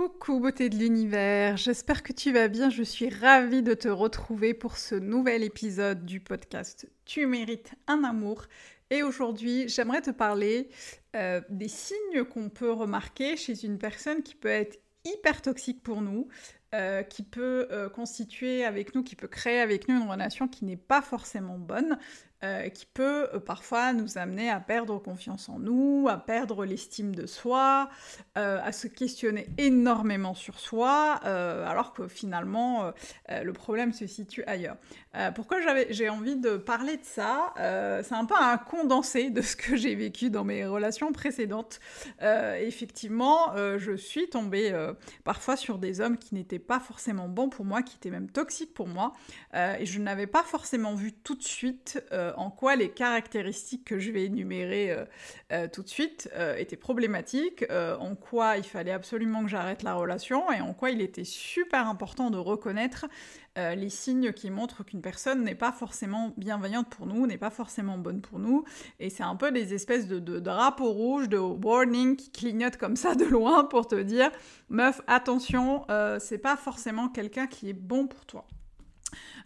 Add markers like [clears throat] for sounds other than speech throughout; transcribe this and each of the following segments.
Coucou beauté de l'univers, j'espère que tu vas bien, je suis ravie de te retrouver pour ce nouvel épisode du podcast Tu mérites un amour. Et aujourd'hui, j'aimerais te parler euh, des signes qu'on peut remarquer chez une personne qui peut être hyper toxique pour nous, euh, qui peut euh, constituer avec nous, qui peut créer avec nous une relation qui n'est pas forcément bonne, euh, qui peut euh, parfois nous amener à perdre confiance en nous, à perdre l'estime de soi, euh, à se questionner énormément sur soi, alors que finalement le problème se situe ailleurs. pourquoi j'ai envie de parler de ça C'est un peu un condensé de ce que j'ai vécu dans mes relations précédentes. effectivement, je suis tombée parfois sur des hommes qui n'étaient pas forcément bons pour moi, qui étaient même toxiques pour moi, et je n'avais pas forcément vu tout de suite euh, en quoi les caractéristiques que je vais énumérer euh, euh, tout de suite étaient problématiques, en quoi il fallait absolument que j'arrête la relation et en quoi il était super important de reconnaître les signes qui montrent qu'une personne n'est pas forcément bienveillante pour nous, n'est pas forcément bonne pour nous. Et c'est un peu des espèces de, drapeaux rouges, de warning qui clignotent comme ça de loin pour te dire, meuf, attention, c'est pas forcément quelqu'un qui est bon pour toi.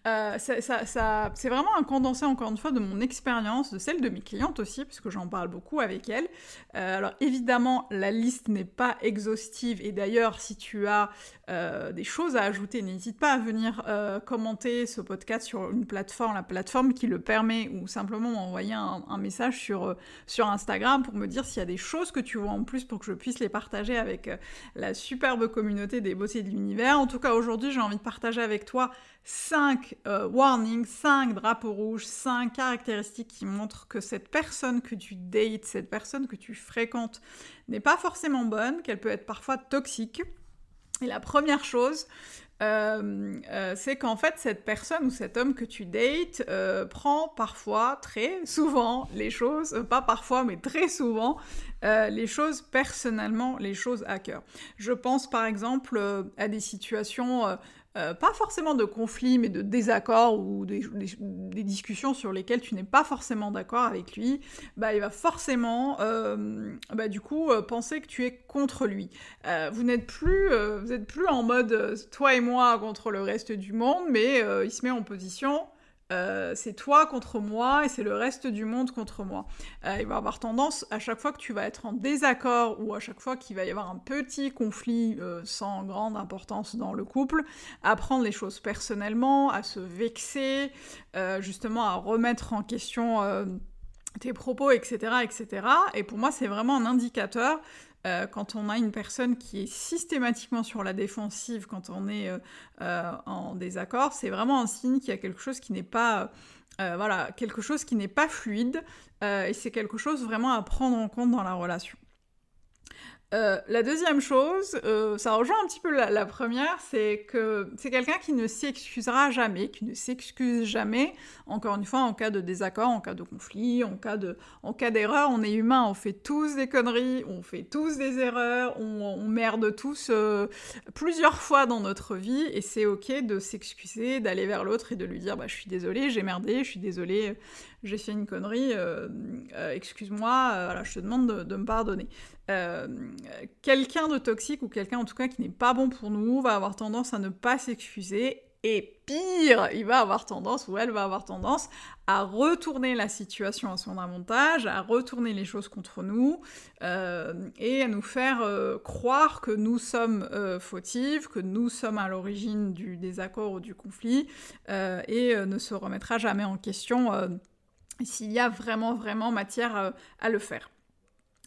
Euh, c'est vraiment un condensé, encore une fois, de mon expérience, de celle de mes clientes aussi, puisque j'en parle beaucoup avec elles. Euh, alors évidemment, la liste n'est pas exhaustive, et d'ailleurs, si tu as euh, des choses à ajouter, n'hésite pas à venir commenter ce podcast sur une plateforme, la plateforme qui le permet, ou simplement m'envoyer un, un, message sur, sur Instagram pour me dire s'il y a des choses que tu vois en plus pour que je puisse les partager avec la superbe communauté des bossés de l'univers. En tout cas, aujourd'hui, j'ai envie de partager avec toi 5 euh, warnings, 5 drapeaux rouges, 5 caractéristiques qui montrent que cette personne que tu dates, cette personne que tu fréquentes n'est pas forcément bonne, qu'elle peut être parfois toxique. Et la première chose, euh, euh, c'est qu'en fait cette personne ou cet homme que tu dates prend parfois, très souvent, les choses, pas parfois mais très souvent, les choses personnellement, les choses à cœur. Je pense par exemple à des situations euh, pas forcément de conflit, mais de désaccord ou des, discussions sur lesquelles tu n'es pas forcément d'accord avec lui, bah, il va forcément, euh, bah, du coup, euh, penser que tu es contre lui. vous n'êtes plus, vous êtes plus en mode toi et moi contre le reste du monde, mais il se met en position euh, c'est toi contre moi et c'est le reste du monde contre moi. Euh, il va avoir tendance, à chaque fois que tu vas être en désaccord ou à chaque fois qu'il va y avoir un petit conflit euh, sans grande importance dans le couple, à prendre les choses personnellement, à se vexer, justement à remettre en question tes propos, etc., etc. Et pour moi, c'est vraiment un indicateur euh, quand on a une personne qui est systématiquement sur la défensive, quand on est euh, euh, en désaccord, c'est vraiment un signe qu'il y a quelque chose qui n'est pas, voilà, quelque chose qui n'est pas fluide, et c'est quelque chose vraiment à prendre en compte dans la relation. Euh, la deuxième chose, euh, ça rejoint un petit peu la, première, c'est que c'est quelqu'un qui ne s'excusera jamais, qui ne s'excuse jamais, encore une fois, en cas de désaccord, en cas de conflit, en cas de, en cas d'erreur, on est humain, on fait tous des conneries, on fait tous des erreurs, on, merde tous euh, plusieurs fois dans notre vie, et c'est ok de s'excuser, d'aller vers l'autre et de lui dire, bah je suis désolé, j'ai merdé, je suis désolé, j'ai fait une connerie, excuse-moi, voilà, je te demande de me pardonner. Euh, quelqu'un de toxique ou quelqu'un en tout cas qui n'est pas bon pour nous va avoir tendance à ne pas s'excuser et pire, il va avoir tendance ou elle va avoir tendance à retourner la situation à son avantage, à retourner les choses contre nous euh, et à nous faire euh, croire que nous sommes fautifs, que nous sommes à l'origine du désaccord ou du conflit et ne se remettra jamais en question s'il y a vraiment vraiment matière à le faire.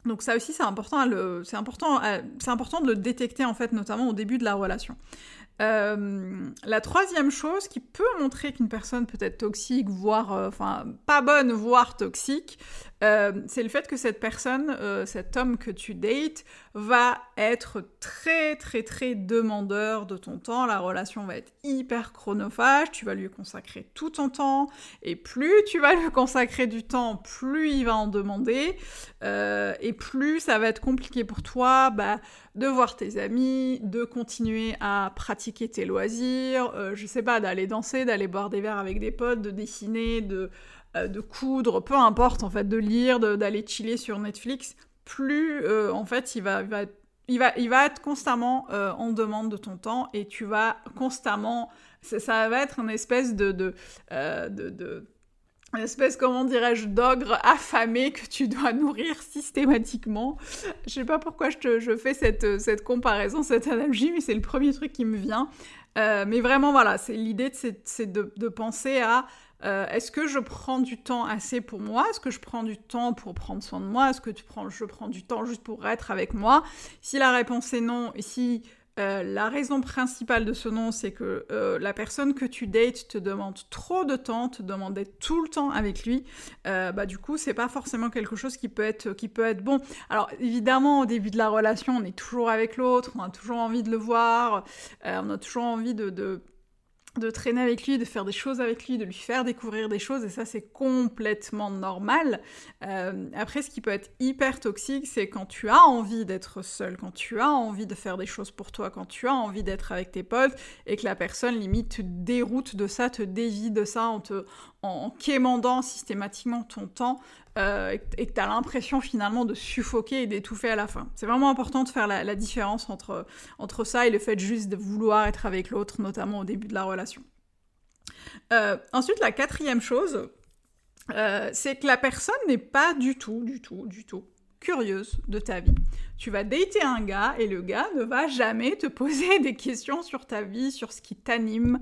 Donc ça aussi c'est important, c'est important, c'est important de le détecter en fait, notamment au début de la relation. Euh, la troisième chose qui peut montrer qu'une personne peut être toxique, voire, euh, enfin, pas bonne, voire toxique, euh, c'est le fait que cette personne, cet homme que tu dates, va être très, très, très demandeur de ton temps. La relation va être hyper chronophage, tu vas lui consacrer tout ton temps, et plus tu vas lui consacrer du temps, plus il va en demander, plus ça va être compliqué pour toi, bah, de voir tes amis, de continuer à pratiquer tes loisirs, euh, je sais pas, d'aller danser, d'aller boire des verres avec des potes, de dessiner, de, euh, de coudre, peu importe en fait, de lire, d'aller chiller sur Netflix, plus euh, en fait il va, il va, il va, être constamment en demande de ton temps et tu vas constamment, ça, va être une espèce de, de, de une espèce, comment dirais-je, d'ogre affamé que tu dois nourrir systématiquement. Je sais pas pourquoi je, te, je fais cette, cette, comparaison, cette analogie, mais c'est le premier truc qui me vient. Euh, mais vraiment, voilà, c'est l'idée, c'est de, de, penser à euh, est-ce que je prends du temps assez pour moi? Est-ce que je prends du temps pour prendre soin de moi? Est-ce que tu prends, je prends du temps juste pour être avec moi? Si la réponse est non, et si euh, la raison principale de ce nom, c'est que euh, la personne que tu dates te demande trop de temps, te demande d'être tout le temps avec lui. Euh, bah du coup, c'est pas forcément quelque chose qui peut être qui peut être bon. Alors évidemment, au début de la relation, on est toujours avec l'autre, on a toujours envie de le voir, on a toujours envie de de traîner avec lui, de faire des choses avec lui, de lui faire découvrir des choses, et ça c'est complètement normal. Euh, après, ce qui peut être hyper toxique, c'est quand tu as envie d'être seul, quand tu as envie de faire des choses pour toi, quand tu as envie d'être avec tes potes, et que la personne limite te déroute de ça, te dévie de ça en te en quémandant systématiquement ton temps euh, et que tu as l'impression finalement de suffoquer et d'étouffer à la fin. C'est vraiment important de faire la, différence entre, entre ça et le fait juste de vouloir être avec l'autre, notamment au début de la relation. Euh, ensuite, la quatrième chose, euh, c'est que la personne n'est pas du tout, du tout, du tout curieuse de ta vie. Tu vas dater un gars et le gars ne va jamais te poser [laughs] des questions sur ta vie, sur ce qui t'anime,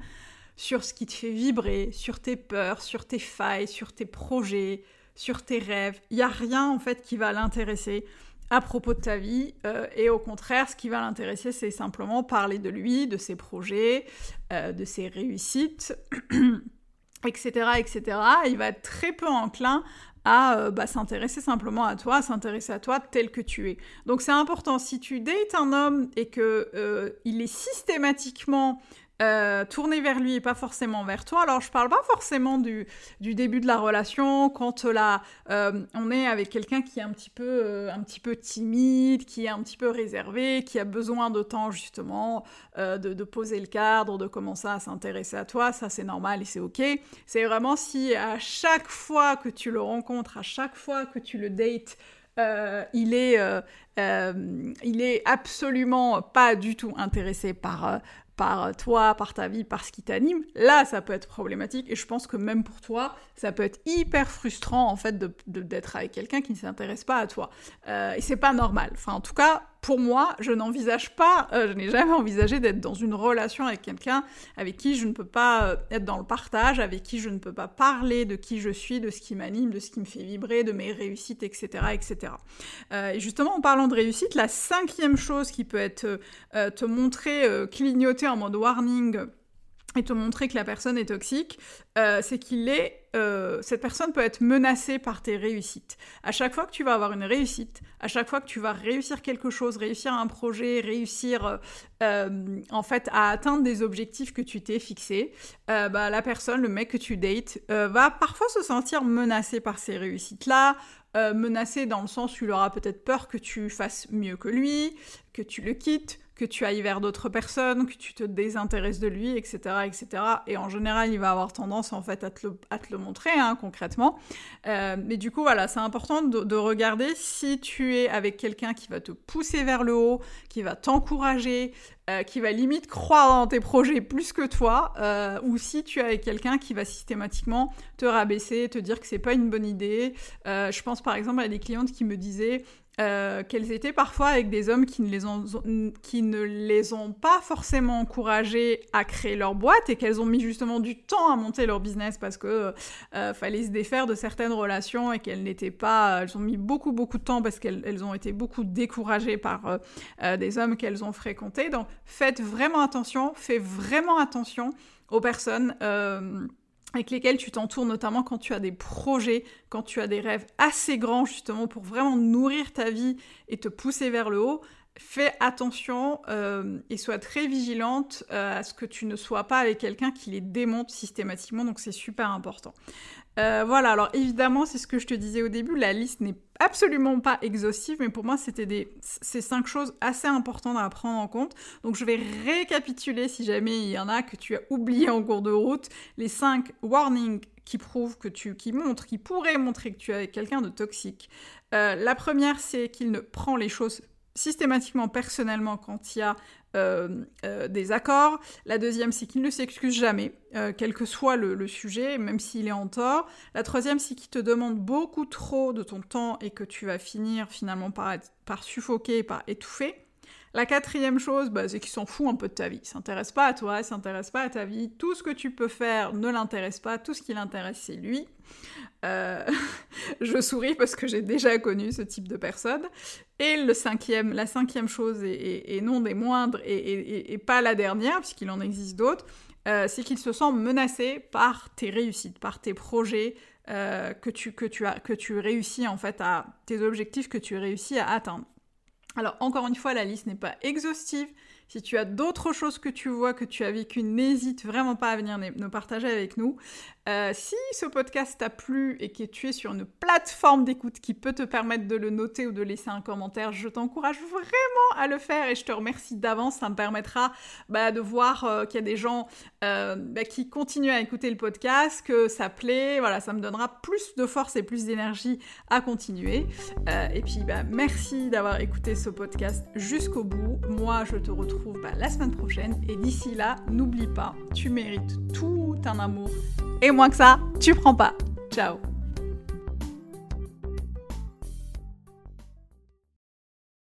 sur ce qui te fait vibrer, sur tes peurs, sur tes failles, sur tes projets, sur tes rêves. Il n'y a rien en fait qui va l'intéresser à propos de ta vie. Euh, et au contraire, ce qui va l'intéresser, c'est simplement parler de lui, de ses projets, euh, de ses réussites, [clears throat] etc., etc. Il va être très peu enclin à euh, bah, s'intéresser simplement à toi, à s'intéresser à toi tel que tu es. Donc c'est important, si tu dates un homme et que il est systématiquement euh, tourner vers lui et pas forcément vers toi. Alors je parle pas forcément du, du début de la relation, quand là euh, on est avec quelqu'un qui est un petit peu euh, un petit peu timide, qui est un petit peu réservé, qui a besoin de temps justement de, de, poser le cadre, de commencer à s'intéresser à toi. Ça c'est normal et c'est ok. C'est vraiment si à chaque fois que tu le rencontres, à chaque fois que tu le dates, il est, il est absolument pas du tout intéressé par, par toi, par ta vie, par ce qui t'anime, là, ça peut être problématique. Et je pense que même pour toi, ça peut être hyper frustrant, en fait, d'être de, avec quelqu'un qui ne s'intéresse pas à toi. Euh, et c'est pas normal. Enfin, en tout cas, pour moi, je n'envisage pas, euh, je n'ai jamais envisagé d'être dans une relation avec quelqu'un avec qui je ne peux pas euh, être dans le partage, avec qui je ne peux pas parler de qui je suis, de ce qui m'anime, de ce qui me fait vibrer, de mes réussites, etc. etc. Euh, et justement, en parlant de réussite, la cinquième chose qui peut être te montrer clignoter en mode warning et te montrer que la personne est toxique, euh, c'est qu'il est, euh, cette personne peut être menacée par tes réussites. À chaque fois que tu vas avoir une réussite, à chaque fois que tu vas réussir quelque chose, réussir un projet, réussir euh, en fait à atteindre des objectifs que tu t'es fixés, bah, la personne, le mec que tu dates, va parfois se sentir menacé par ces réussites-là, menacé dans le sens où il aura peut-être peur que tu fasses mieux que lui, que tu le quittes, que tu ailles vers d'autres personnes, que tu te désintéresses de lui, etc., etc. Et en général, il va avoir tendance en fait à te le, montrer hein, concrètement. Euh, mais du coup, voilà, c'est important de, regarder si tu es avec quelqu'un qui va te pousser vers le haut, qui va t'encourager, euh, qui va limite croire dans tes projets plus que toi, euh, ou si tu es avec quelqu'un qui va systématiquement te rabaisser, te dire que c'est pas une bonne idée. je pense par exemple à des clientes qui me disaient euh, qu'elles étaient parfois avec des hommes qui ne, les ont, qui ne les ont pas forcément encouragées à créer leur boîte et qu'elles ont mis justement du temps à monter leur business parce que euh, fallait se défaire de certaines relations et qu'elles n'étaient pas, elles ont mis beaucoup beaucoup de temps parce qu'elles ont été beaucoup découragées par euh, des hommes qu'elles ont fréquentés. Donc faites vraiment attention, faites vraiment attention aux personnes avec lesquels tu t'entoures, notamment quand tu as des projets, quand tu as des rêves assez grands justement pour vraiment nourrir ta vie et te pousser vers le haut. Fais attention euh, et sois très vigilante euh, à ce que tu ne sois pas avec quelqu'un qui les démonte systématiquement, donc c'est super important. Euh, voilà, alors évidemment, c'est ce que je te disais au début, la liste n'est absolument pas exhaustive, mais pour moi, c'était ces cinq choses assez importantes à prendre en compte. Donc, je vais récapituler si jamais il y en a que tu as oublié en cours de route, les cinq warnings qui prouvent que tu, qui montrent, qui pourraient montrer que tu es quelqu'un de toxique. La première, c'est qu'il ne prend les choses systématiquement personnellement quand il y a euh, euh, des accords. La deuxième, c'est qu'il ne s'excuse jamais, euh, quel que soit le, sujet, même s'il est en tort. La troisième, c'est qu'il te demande beaucoup trop de ton temps et que tu vas finir finalement par, par suffoquer, par étouffer. La quatrième chose, bah, c'est qu'il s'en fout un peu de ta vie. Il s'intéresse pas à toi, il s'intéresse pas à ta vie. Tout ce que tu peux faire ne l'intéresse pas. Tout ce qui l'intéresse, c'est lui. Euh, [laughs] je souris parce que j'ai déjà connu ce type de personne. Et le cinquième, la cinquième chose, et, non des moindres, et, pas la dernière, puisqu'il en existe d'autres, euh, c'est qu'il se sent menacé par tes réussites, par tes projets, euh, que, tu, que, tu as, que tu réussis en fait à tes objectifs que tu réussis à atteindre. Alors encore une fois, la liste n'est pas exhaustive. Si tu as d'autres choses que tu vois, que tu as vécu, n'hésite vraiment pas à venir nous partager avec nous. Euh, si ce podcast t'a plu et que tu es sur une plateforme d'écoute qui peut te permettre de le noter ou de laisser un commentaire, je t'encourage vraiment à le faire et je te remercie d'avance. Ça me permettra bah, de voir euh, qu'il y a des gens euh, bah, qui continuent à écouter le podcast, que ça plaît. Voilà, ça me donnera plus de force et plus d'énergie à continuer. et puis, bah, merci d'avoir écouté ce podcast jusqu'au bout. Moi, je te retrouve la semaine prochaine. Et d'ici là, n'oublie pas, tu mérites tout un amour. Et moins que ça, tu prends pas. Ciao